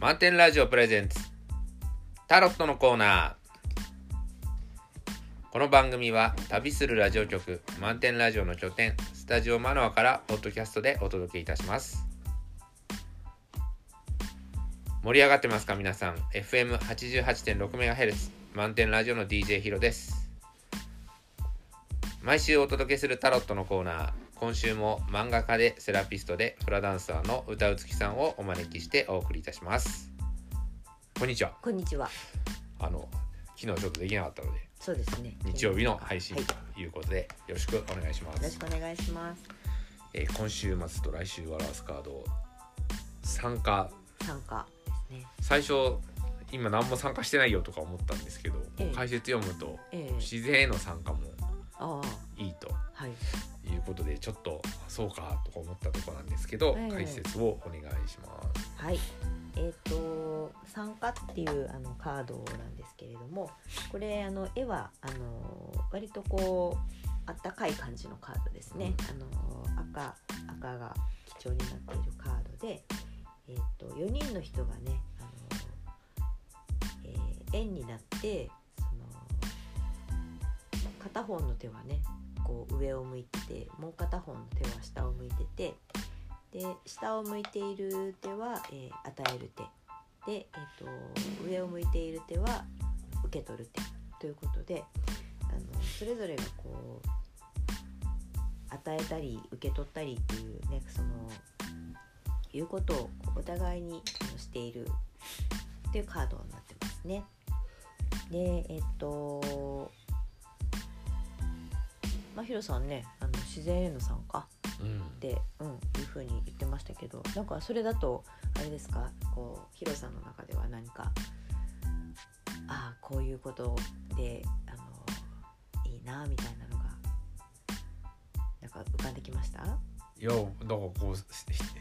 満点ラジオプレゼンツ。タロットのコーナー。この番組は旅するラジオ局満点ラジオの拠点スタジオマノアからポッドキャストでお届けいたします。盛り上がってますか皆さん？FM88.6MHz 満点ラジオの DJ ヒロです。毎週お届けするタロットのコーナー。今週も漫画家でセラピストでフラダンサーの歌うつきさんをお招きしてお送りいたしますこんにちはこんにちは。あの昨日ちょっとできなかったのでそうですね。日曜日の配信はいということで、よろしくお願いしまよろしす、くお願いします。えー今週末と来週はラスカード参加参加ですね。最初今何も参加してないよとか思ったんですけど、ええ解説読むとええ自然への参加もことでちょっとそうかとか思ったところなんですけど、ええ解説をお願いします。はい。えっ、と参加っていうあのカードなんですけれども、これあの絵はあの割とこうあったかい感じのカードですね。あの赤赤が基調になっているカードで、えっ、と4人の人がねあの、えー円になってその片方の手はねこう上を向いてもう片方の手は下を向いててで下を向いている手は、えー与える手で、えー、と上を向いている手は受け取る手ということであのそれぞれがこう与えたり受け取ったりっていうねそのいうことをお互いにしているっていうカードになってますね。でえっ、とまあヒロさんねあの自然への参加うん。って、うん、いうふうに言ってましたけどなんかそれだとあれですかこうヒロさんの中では何かああこういうことであのいいなみたいなのがなんか浮かんできました？いやだからこうス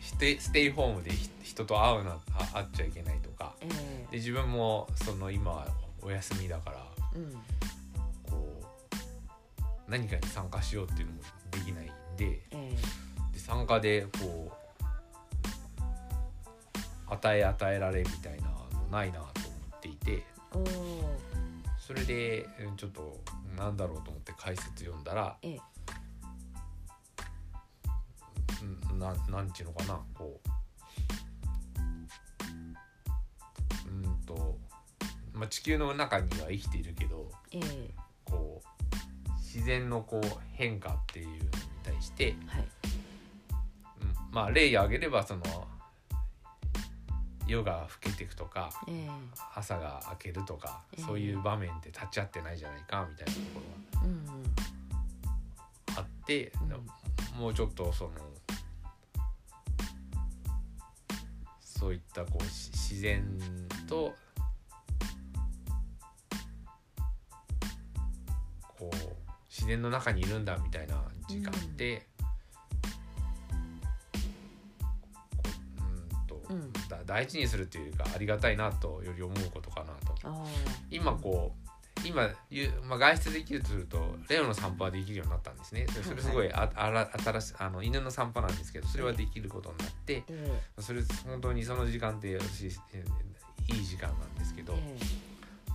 ステイステイホームでひ人と会うなあ会っちゃいけないとか。ええ。で自分もその今お休みだからうん何かに参加しようっていうのもできないんでえで参加でこう与え与えられみたいなのないなと思っていてそれでうんちょっとなんだろうと思って解説読んだらええ。うんななんちゅうのかなこううんと、まあ、地球の中には生きているけどええ。こう自然のこう変化っていうのに対して、はい。うんまあ例を挙げればその夜が更けていくとかええ。朝が明けるとか、ええ。そういう場面って立ち会ってないじゃないかみたいなところがあって、うん。もうちょっとそのそういったこうし自然とこう自然の中にいるんだみたいな時間って、こううんと、うん。だ大事にするっていうかありがたいなとより思うことかなと。あ今こう今ゆ、まあ、外出できるとするとレオの散歩はできるようになったんですね。それすごいああら新しいあの犬の散歩なんですけどそれはできることになってええ。それ本当にその時間って私えーいい時間なんですけど。え。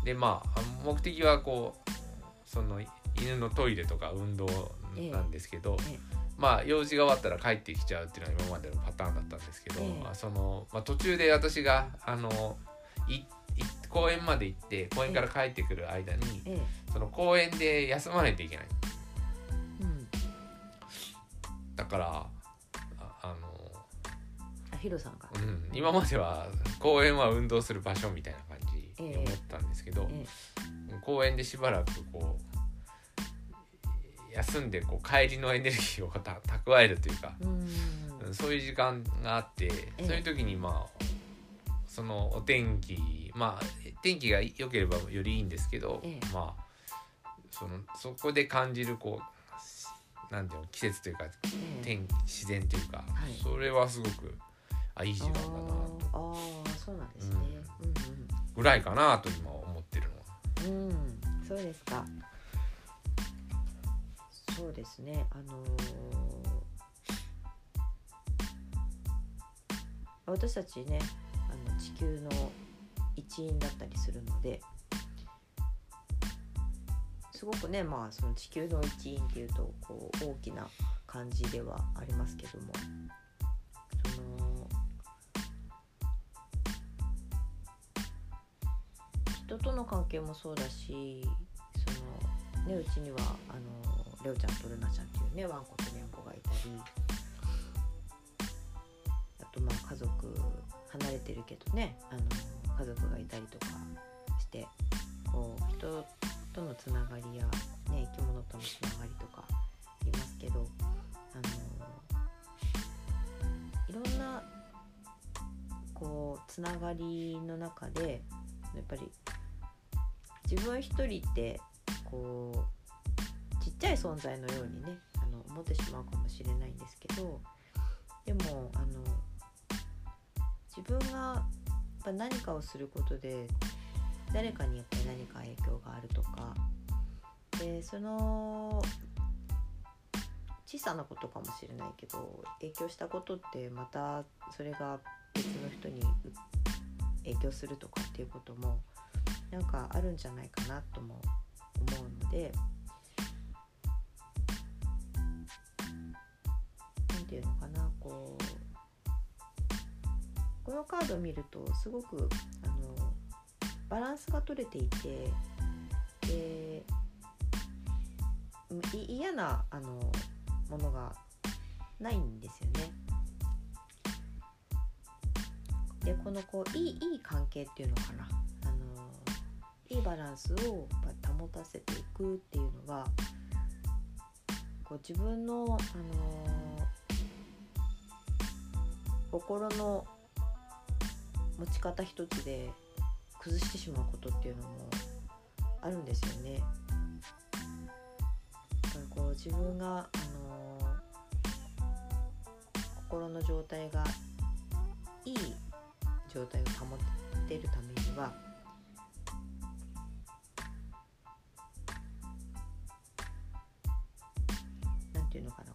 でまあ目的はこうその犬のトイレとか運動なんですけど、ええ。まあ用事が終わったら帰ってきちゃうっていうのが今までのパターンだったんですけど、ええ。まあそのまあ、途中で私があのいい公園まで行って公園から帰ってくる間に、ええ。その公園で休まないといけない。うん。だからああの、あヒロさんが。うん、今までは公園は運動する場所みたいな感じにええ思ったんですけど、え。公園でしばらくこう休んでこう帰りのエネルギーをた蓄えるというか、えうんうんそういう時間があって、えそういう時にまあそのお天気まあ天気が良ければよりいいんですけど、ええまあそのそこで感じるこうなんていうの季節というかええ天自然というか、はいそれはすごくあいい時間だなとあーあーそうなんですね。ぐらいかなと今思ってるのは。うんうん。うん、そうですか。そうですね。あのー私たちね、あの地球の一員だったりするのですごくねまあその地球の一員っていうとこう大きな感じではありますけどもその人との関係もそうだしそのねうちにはあのレオちゃんとルナちゃんっていうねワンコとニャンコがいたり。あとまあ家族離れてるけどねあの家族がいたりとかしてこう人とのつながりや、ね、生き物とのつながりとかいますけどあのいろんなこうつながりの中でやっぱり自分一人ってこうちっちゃい存在のようにねあの思ってしまうかもしれないんですけどでもあの自分がやっぱ何かをすることで誰かにやっぱり何か影響があるとかでその小さなことかもしれないけど影響したことってまたそれが別の人に影響するとかっていうこともなんかあるんじゃないかなとも思うのでて言うのかなこうこのカードを見るとすごくあのバランスが取れていてでい嫌なあのものがないんですよね。でこのこういいいい関係っていうのかなあのいいバランスを保たせていくっていうのがこう自分の、あの心の持ち方一つで崩してしまうことっていうのもあるんですよね。だからこう自分が、あの心の状態がいい状態を保っているためにはなんていうのかな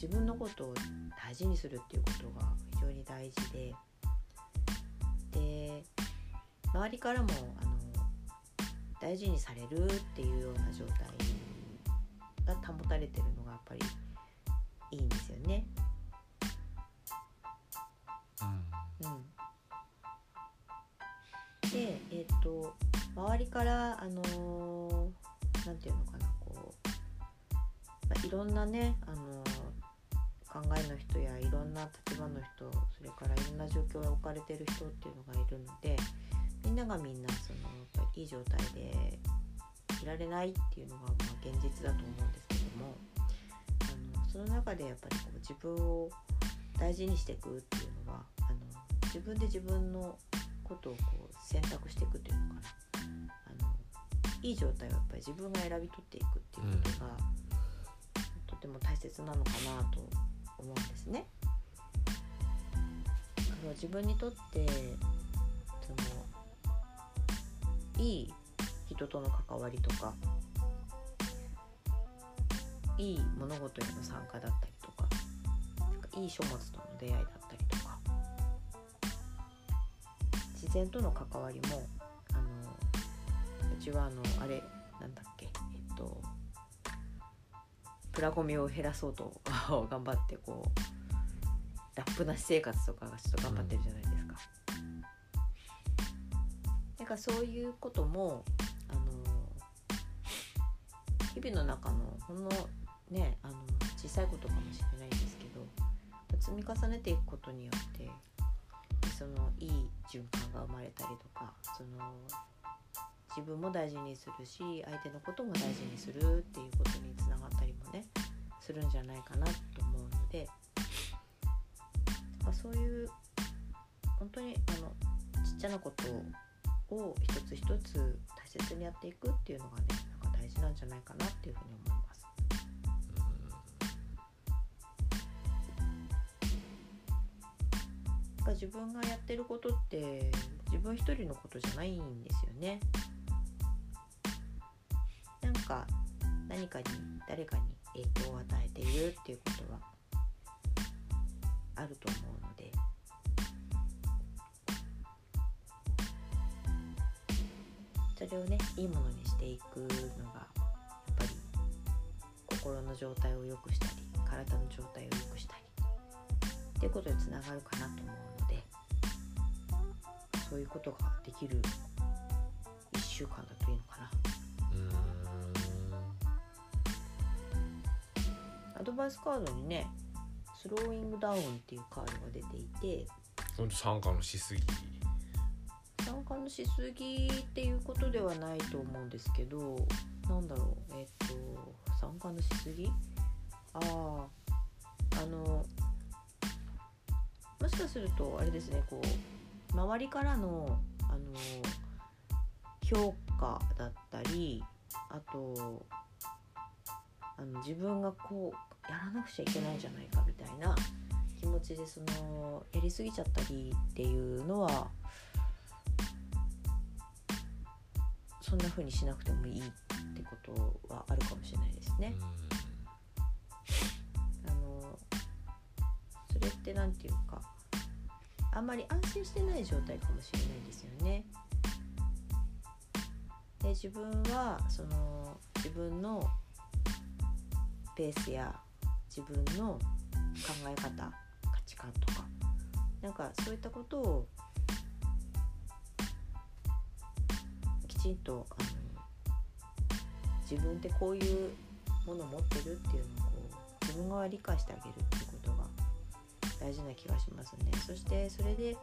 自分のことを大事にするっていうことが非常に大事でで周りからもあの大事にされるっていうような状態が保たれてるのがやっぱりいいんですよね。うん、でえっ、と周りからあのーなんていうのかなこう、まあ、いろんなねあの考えの人やいろんな立場の人それからいろんな状況に置かれてる人っていうのがいるのでみんながみんなそのやっぱりいい状態でいられないっていうのがまあ現実だと思うんですけどもあのその中でやっぱりこう自分を大事にしていくっていうのはあの自分で自分のことをこう選択していくっていうのかな。あのいい状態をやっぱり自分が選び取っていくっていうことが、とても大切なのかなと思うんですね。あの自分にとってそのいい人との関わりとかいい物事への参加だったりとかいい書物との出会いだったりとか自然との関わりもあのうちはあのあれなんだっけえっとプラゴミを減らそうと頑張ってこうラップな私生活とかがちょっと頑張ってるじゃないですか。なんかそういうこともあの日々の中のほんのねあの小さいことかもしれないんですけど積み重ねていくことによってそのいい循環が生まれたりとかその自分も大事にするし相手のことも大事にするっていうことにつながったりもねするんじゃないかなと思うので、まあ、そういう本当にあのちっちゃなことを一つ一つ大切にやっていくっていうのがねなんか大事なんじゃないかなっていうふうに思います。自分がやってることって自分一人のことじゃないんですよね。か何かに誰かに影響を与えているっていうことはあると思うので。それをねいいものにしていくのがやっぱり心の状態を良くしたり体の状態を良くしたりっていうことにつながるかなと思うのでそういうことができる1週間だといいのかな。アドバイスカードにねスローイングダウンっていうカードが出ていてほんと参加のしすぎ。参加のしすぎっていうことではないと思うんですけどなんだろうえっと参加のしすぎ？あああのもしかするとあれですねこう周りからのあの評価だったりあとあの自分がこうやらなくちゃいけないんじゃないかみたいな気持ちでそのやりすぎちゃったりっていうのはそんな風にしなくてもいいってことはあるかもしれないですね。あのそれって何て言うかあんまり安心してない状態かもしれないですよね。で自分はその自分のペースや自分の考え方価値観とかなんかそういったことをきちんとあの自分ってこういうものを持ってるっていうのをこう自分が理解してあげるっていうことが大事な気がしますね。そしてそれで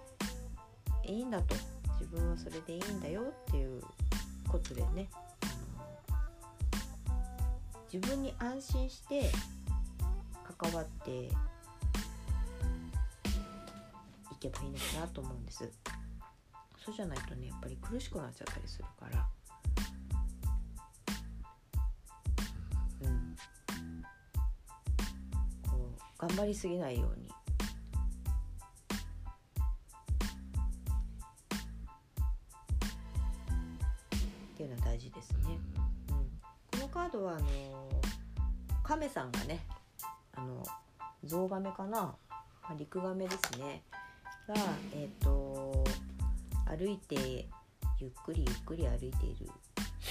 いいんだと自分はそれでいいんだよっていうことでね自分に安心して関わっていけばいいのかなと思うんです。そうじゃないとねやっぱり苦しくなっちゃったりするから。うん。こう頑張りすぎないように亀さんがねあのゾウガメかな、まあ、陸ガメですね。がえっ、と歩いてゆっくりゆっくり歩いている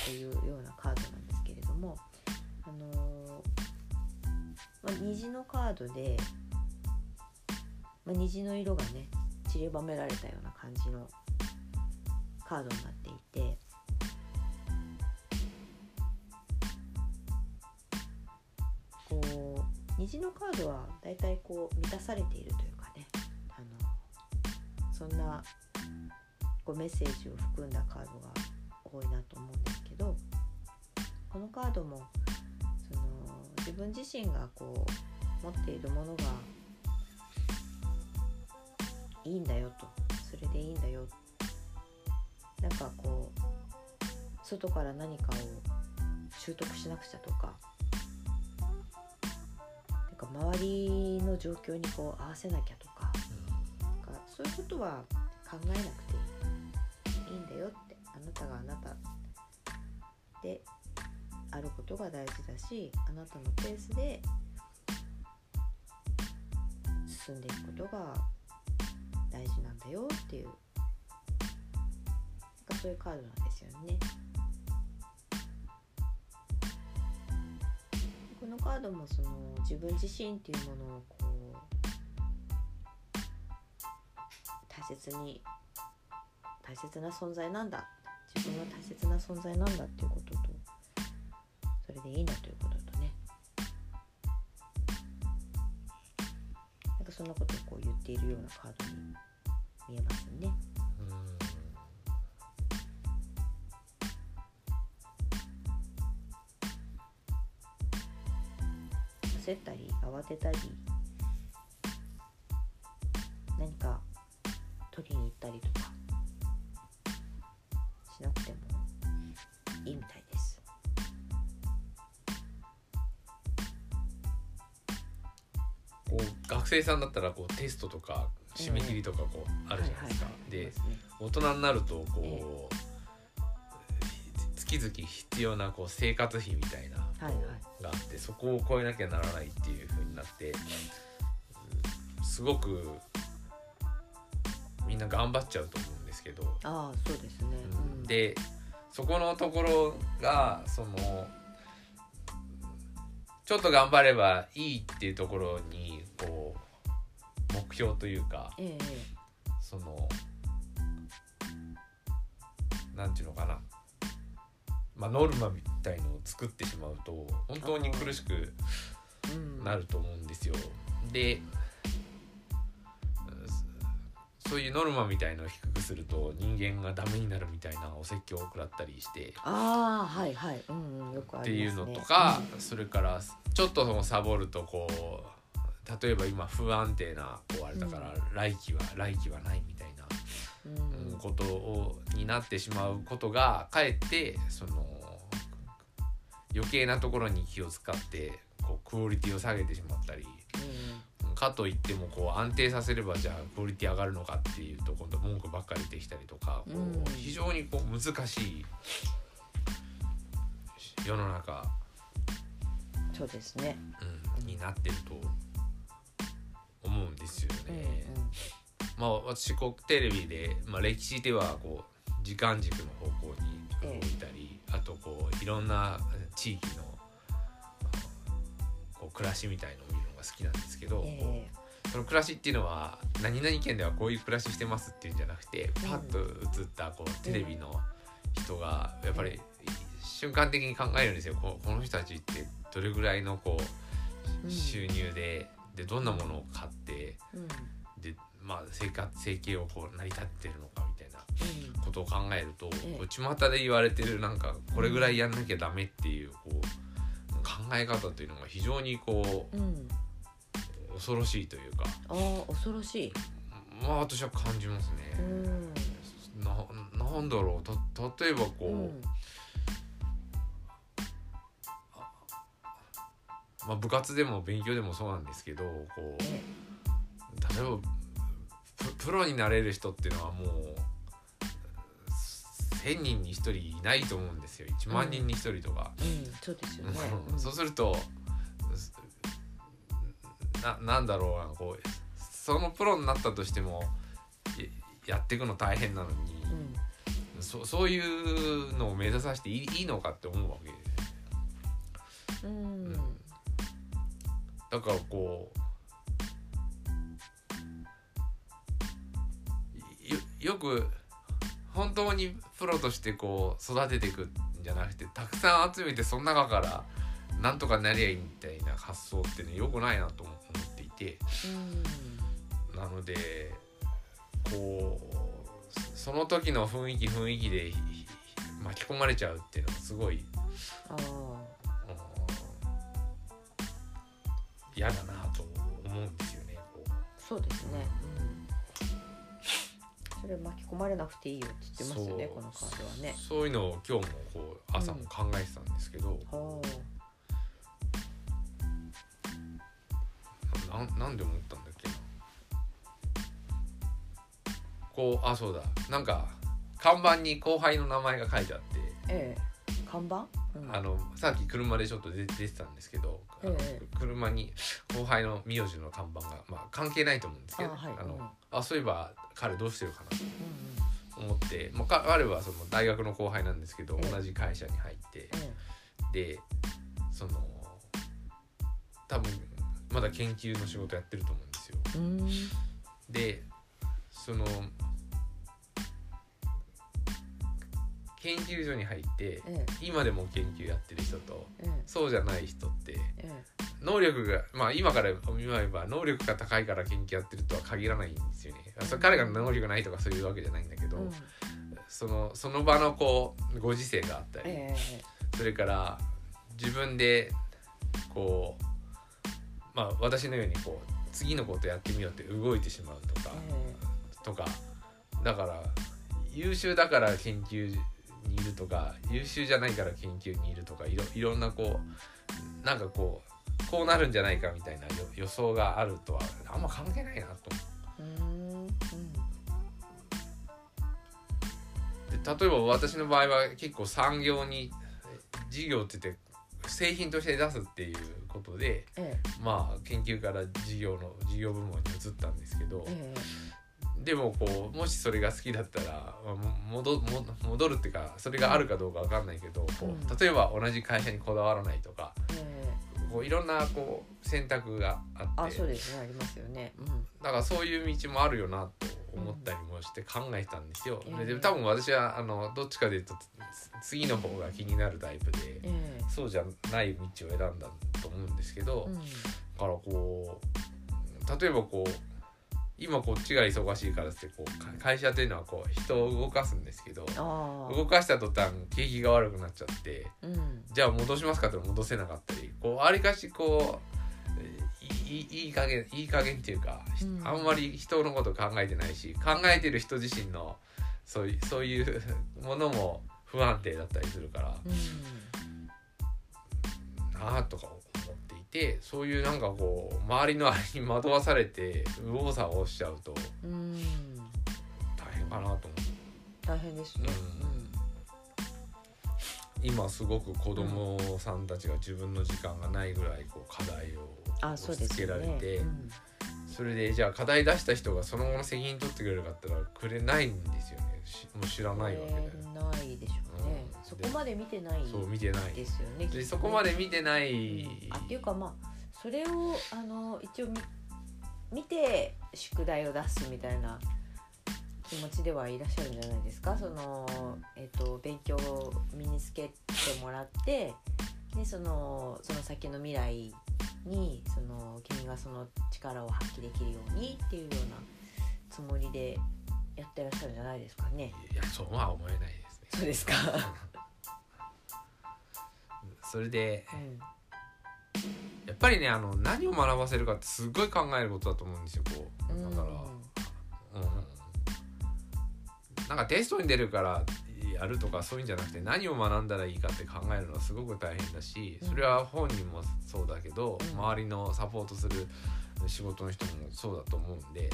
というようなカードなんですけれどもあのまあ、虹のカードで、まあ、虹の色がね散りばめられたような感じのカードになっていて虹のカードはだいたいこう満たされているというかねあのそんなこうメッセージを含んだカードが多いなと思うんですけどこのカードもその自分自身がこう持っているものがいいんだよとそれでいいんだよ。なんかこう外から何かを習得しなくちゃとかなんか周りの状況にこう合わせなきゃとかなんかそういうことは考えなくていいんだよってあなたがあなたであることが大事だしあなたのペースで進んでいくことが大事なんだよっていうなんかそういうカードなんですよね。ードもその自分自身っていうものをこう大切に大切な存在なんだ自分は大切な存在なんだっていうこととそれでいいんだということとねなんかそんなことをこう言っているようなカードに見えますね。焦ったり慌てたり何か取りに行ったりとかしなくてもいいみたいです。こう学生さんだったらこうテストとか締め切りとかこうあるじゃないですか。で大人になるとこう、え月々必要なこう生活費みたいなはいはいがあってそこを超えなきゃならないっていう風になって、うんすごくみんな頑張っちゃうと思うんですけど、ああそうですね。うん。でそこのところがそのちょっと頑張ればいいっていうところにこう目標というかええ。そのなんていうのかな、まあ、ノルマみたいのを作ってしまうと本当に苦しくうん。なると思うんですよ。でそそういうノルマみたいのを低くすると人間がダメになるみたいなお説教を食らったりしてああはいはい。うんうんよくあってりますね。いうのとか、それからちょっとそのサボるとこう例えば今不安定なこうあれだから、来季は来季はないみたいな、ことをになってしまうことがかえってその余計なところに気を使ってこうクオリティを下げてしまったりかといってもこう安定させればじゃあクオリティ上がるのかっていうと今度文句ばっかりできたりとかこううん。非常にこう難しい世の中、うんそうですね。うん、になってると思うんですようんね。まあ私こうテレビで、まあ、歴史ではこう時間軸の方向に動いたり、あとこういろんな地域のこう暮らしみたいのを見るのが好きなんですけど、その暮らしっていうのは何々県ではこういう暮らししてますっていうんじゃなくてパッと映ったこうテレビの人がやっぱり瞬間的に考えるんですよ。ここの人たちってどれぐらいのこううん。収入ででどんなものを買ってまあ生活生計をこう成り立ってるのかみたいなうん。ことを考えると、う巷で言われてるなんかこれぐらいやんなきゃダメっていうこう考え方というのが非常にこうん。う恐ろしいというかああ恐ろしい。まあ私は感じますうね。ん。ななんだろうた例えばこう、うん。まあ、部活でも勉強でもそうなんですけどこうえ。例えばププロになれる人っていうのはもう1,000人に1人いないと思うんですよ。1万人に1人とか。うん。そうですよね。うん。そうするとななんだろうなこうそのプロになったとしてもややっていくの大変なのに、うん。そそういうのを目指させていいいいのかって思うわけ。で、うん。うん。だからこうよよく本当にプロとしてこう育てていくんじゃなくてたくさん集めてその中からなんとかなりゃいいみたいな発想ってねよくないなと思っていて。うん。なのでこうその時の雰囲気雰囲気で巻き込まれちゃうっていうのはすごい嫌だなと思うんですよね。こそうですね。うんそれ巻き込まれなくていいよって言ってますよねこのカードはね。うそういうのを今日もこう朝も考えてたんですけど、はなんなんで思ったんだっけな。こうあそうだ。なんか看板に後輩の名前が書いてあって、あええ看板？うん。あのさっき車でちょっと出出てたんですけど、ええ。車に後輩の名字の看板が、まあ、関係ないと思うんですけどあはい。のうん。あそういえば彼どうしてるかなとうん思って、まあ、か彼はその大学の後輩なんですけどええ。同じ会社に入ってえでその多分まだ研究の仕事やってると思うんですよ。でその研究所に入ってえ今でも研究やってる人とええ。そうじゃない人ってええ。能力がまあ今から見れば能力が高いから研究やってるとは限らないんですよね。それ彼が能力ないとかそういうわけじゃないんだけど、うん。そのその場のこうご時世があったり、えそれから自分でこうまあ私のようにこう次のことやってみようって動いてしまうとか、え。とかだから優秀だから研究にいるとか優秀じゃないから研究にいるとかいろいろんなこうなんかこうこうなるんじゃないかみたいな予予想があるとはあんま関係ないなと。えうで例えば私の場合は結構産業に事業って言って製品として出すっていうことでええ。まあ研究から事業の事業部門に移ったんですけどえでもこうもしそれが好きだったら戻も戻るっていうかそれがあるかどうかわかんないけど、こうん。う例えば同じ会社にこだわらないとかえこういろんなこう選択がえあってあそうですねありますよね。うん。だからそういう道もあるよなと思ったりもして考えたんですよ。うん。で多分私はあのどっちかでいうとつ次の方が気になるタイプでえそうじゃない道を選んだと思うんですけど、だからこう例えばこう今こっちが忙しいからってこうか会社っていうのはこう人を動かすんですけど動かした途端景気が悪くなっちゃってうん。じゃあ戻しますかって戻せなかったりこうありかしこうえーいいいい加減いい加減っていうか、ひうん。あんまり人のこと考えてないし考えてる人自身のそういうそういうものも不安定だったりするからうん。なあとかてそういうなんかこう周りのあれに惑わされて右往左往しちゃうとうん。大変かなと思って大変ですね。今すごく子供さんたちが自分の時間がないぐらいこう課題をあそう押し付けられて、うんそれでじゃあ課題出した人がその後の責任取ってくれるかったらくれないんですよね。しもう知らないわけだよ、えーないでしょうね。うん。そこまで見てないそう見てない。ですよね。でそこまで見てない、あっていうかまあそれをあの一応み見て宿題を出すみたいな気持ちではいらっしゃるんじゃないですか。その、えっと勉強を身につけてもらってでそのその先の未来にその君がその力を発揮できるようにっていうようなつもりでやってらっしゃるんじゃないですかね。いやそうは思えないですね。そうですか。それでうん。やっぱりねあの何を学ばせるかってすごい考えることだと思うんですよこう。だから、うん、なんかテストに出るからやるとかそういうんじゃなくて何を学んだらいいかって考えるのはすごく大変だしそれは本人もそうだけど、うん。周りのサポートする仕事の人もそうだと思うんで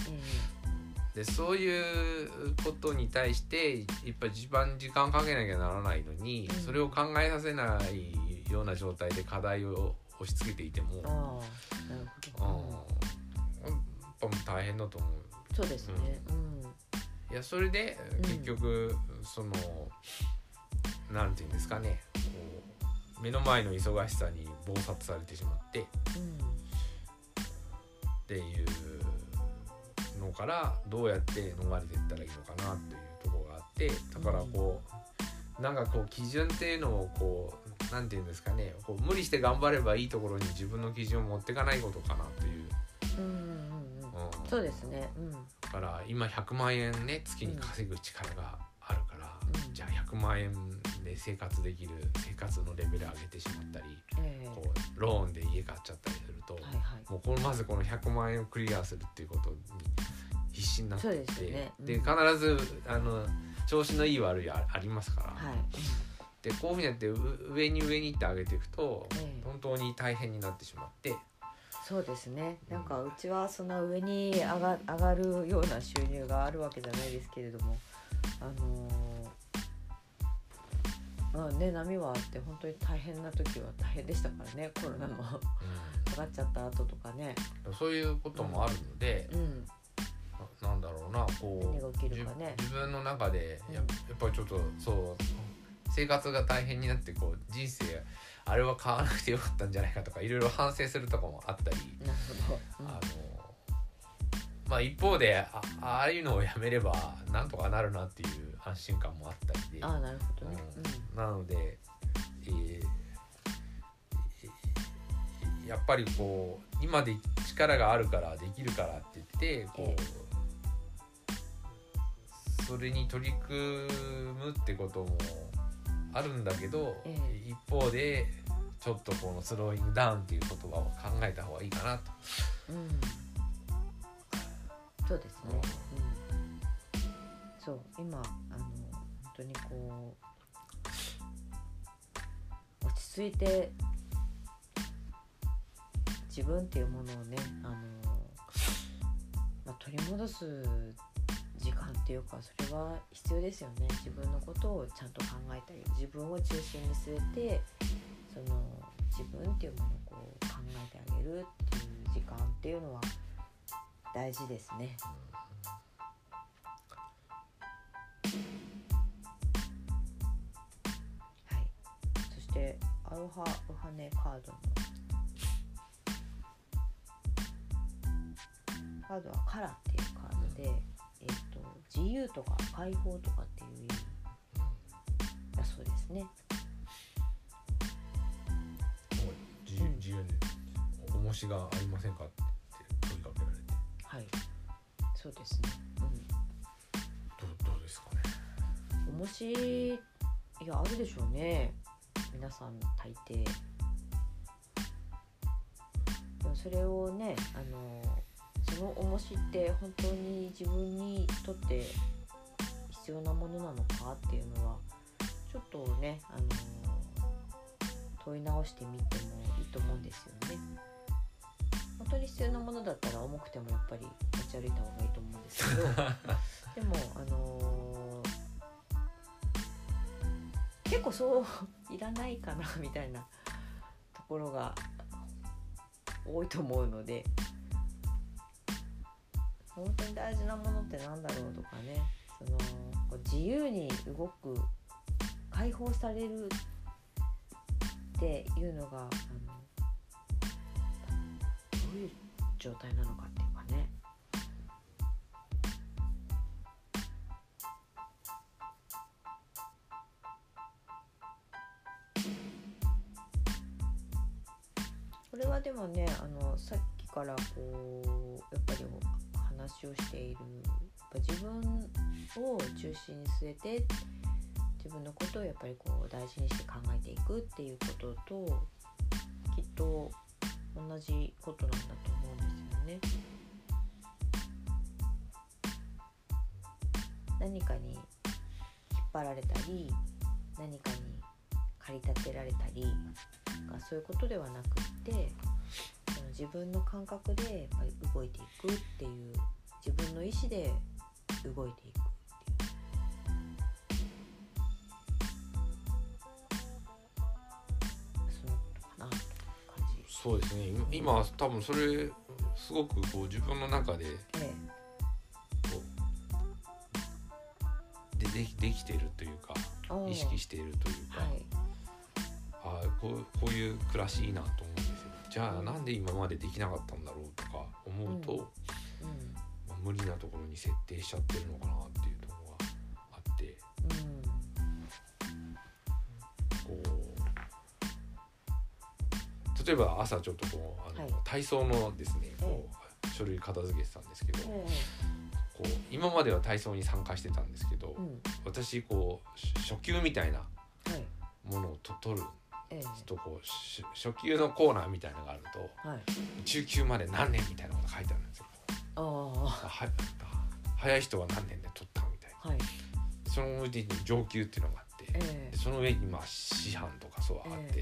でそういうことに対してやっぱり一番時間かけなきゃならないのに、うん。それを考えさせないような状態で課題を押し付けていても、うん、ああなるほど、うん、やっぱ大変だと思う。そうですね。うんいやそれでうん。結局、そのなんていうんですかね。こう目の前の忙しさに忙殺されてしまって。っていうのからどうやって逃れていったらいいのかなっていうところがあって。だからこう、なんかこう基準っていうのをこうなんていうんですかね。こう無理して頑張ればいいところに自分の基準を持っていかないことかなという。うんうんうんうん。うん。そうですね。うん。だから今100万円ね月に稼ぐ力があるから、うんじゃあ100万円で生活できる生活のレベル上げてしまったり、ええこうローンで家買っちゃったりすると、はいはい。もうこのまずこの100万円をクリアするっていうことに必死になっていてでねうんで必ずあの調子のいい悪いあありますから、はい。でこういうふうにやってう上に上にって上げていくと、ええ本当に大変になってしまって。そうですね。なんかうちはその上に上が上がるような収入があるわけじゃないですけれども、あのーまあね波はあって本当に大変な時は大変でしたからね。コロナのうん上がっちゃった後とかね。そういうこともあるので、うん。ななんだろうなこうね自自分の中でやっぱりちょっとそう生活が大変になってこう人生あれは買わなくてよかったんじゃないかとかいろいろ反省するとかもあったり、あのまあ一方であああいうのをやめればなんとかなるなっていう安心感もあったりで。ああなるほどね。うん。なので、えーやっぱりこう今で力があるからできるからって言ってこう、それに取り組むってこともあるんだけど、え一方でちょっとこのスローイングダウンっていう言葉を考えた方がいいかなと。うん。うん。そうですね。うん。そう今あの本当にこう落ち着いて自分っていうものをねあの、まあ、取り戻す時間っていうかそれは必要ですよね自分のことをちゃんと考えたり自分を中心に据えてその自分っていうものをこう考えてあげるっていう時間っていうのは大事ですね。はい、そしてアロハお羽カードのカードはカラーっていうカードで。自由とか解放とかっていう意味。だそうですね。自由自由に重しがありませんかって問いかけられて。はい、そうですね。うん。どうどうですかね。重しいやあるでしょうね。皆さん大抵。それをねあのその重しって本当に自分にとって必要なものなのかっていうのはちょっとねあの問い直してみてもいいと思うんですよね。本当に必要なものだったら重くてもやっぱり持ち歩いた方がいいと思うんですけど。でもあの結構そういらないかなみたいなところが多いと思うので本当に大事なものってなんだろうとかね。そのこう自由に動く解放されるっていうのがあのどういう状態なのかっていうかね。これはでもねあのさっきからこうやっぱり話をしているやっぱ自分を中心に据えて自分のことをやっぱりこう大事にして考えていくっていうことときっと同じことなんだと思うんですよね。何かに引っ張られたり何かに駆り立てられたりそういうことではなくって自分の感覚でやっぱり動いていくっていう。自分の意思で動いていくっていう。そのかなと感じ。そうですね。今今多分それすごくこう自分の中でえこうでできできているというか意識しているというか、はい。ああこうこういう暮らしいいなと思うじゃあなんで今までできなかったんだろうとか思うと、うん。まあ無理なところに設定しちゃってるのかなっていうところがあってこう例えば朝ちょっとこうあの、はい。体操のですねこう、書類片付けてたんですけど、こう今までは体操に参加してたんですけど、えうん。私こうし初級みたいなはい。ものをと取るええ。とこうし初級のコーナーみたいなのがあるとはい。中級まで何年みたいなこと書いてあるんですよ。あ早い人は何年で取ったみたいな。はい。その上に上級っていうのがあって、えその上にまあ師範とかそうあって、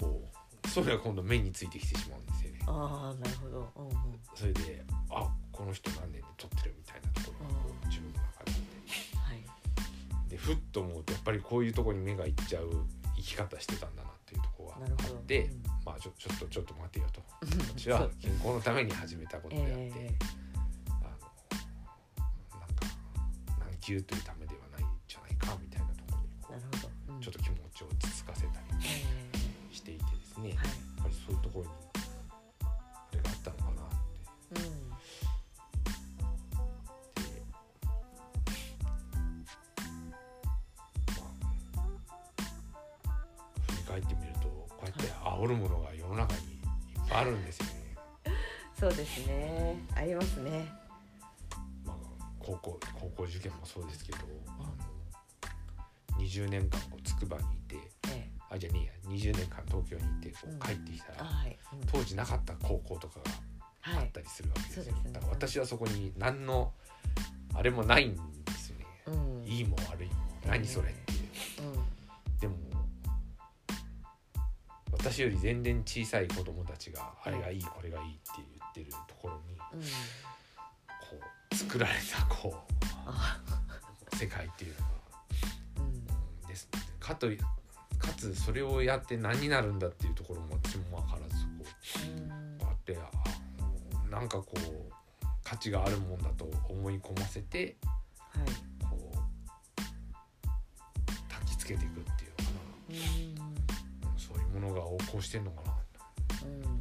こうそれが今度目についてきてしまうんですよね。ああなるほど。うんうん。それであこの人何年で取ってるみたいなところがこう自分の中ではい。でふっと思うとやっぱりこういうところに目がいっちゃう生き方してたんだなっていうところがなるほど。あって、うん。まあちょちょっとちょっと待てよと。うん。私はそう。健康のために始めたことであって、えあのなんか何級というためではないんじゃないかみたいなところにこえなるほど、うん。うちょっと気持ちを落ち着かせたりえしていてですね、えはい。やっぱりそういうところにですね。ありますね。まあ、高校高校受験もそうですけど、あの20年間こう筑波にいてええ。あじゃねえや20年間東京にいてこうん。う帰ってきたら、あはい、うん。当時なかった高校とかがはいあったりするわけですよ、そうですねだから私はそこに何のあれもないんですよね、うん。いいも悪いも。何それって、うん。でも私より全然小さい子供たちがあれがいいこれがいいって言ってるところにうん。こう作られたこあ。う世界っていうのがうん。ですかといかつそれをやって何になるんだっていうところも私も分からずこうんうこうやってあなんかこう価値があるもんだと思い込ませてはい。こう焚きつけていくっていうのかうん。な、のが横行してんのかな。うん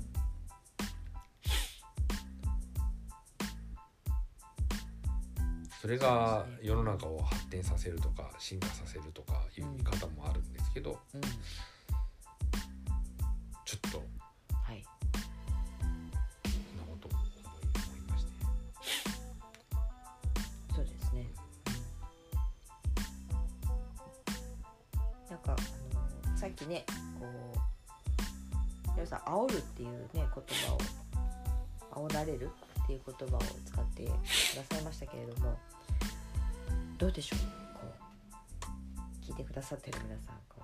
それが世の中を発展させるとか進化させるとかいう見方もあるんですけど、うん。ちょっとどうでしょう？こう聞いてくださってる皆さんこ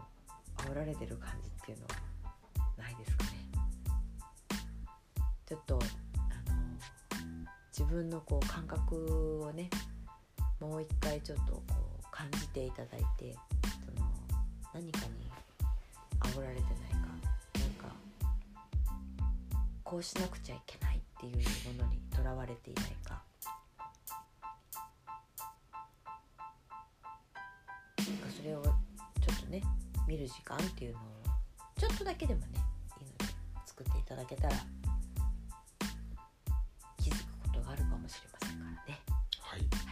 う煽られてる感じっていうのはないですかね？ちょっとあの自分のこう感覚をねもう一回ちょっとこう感じていただいてその何かに煽られてないかなんかこうしなくちゃいけないっていうものにとらわれていないか見る時間っていうのをちょっとだけでもねいいので作っていただけたら気づくことがあるかもしれませんからね。はい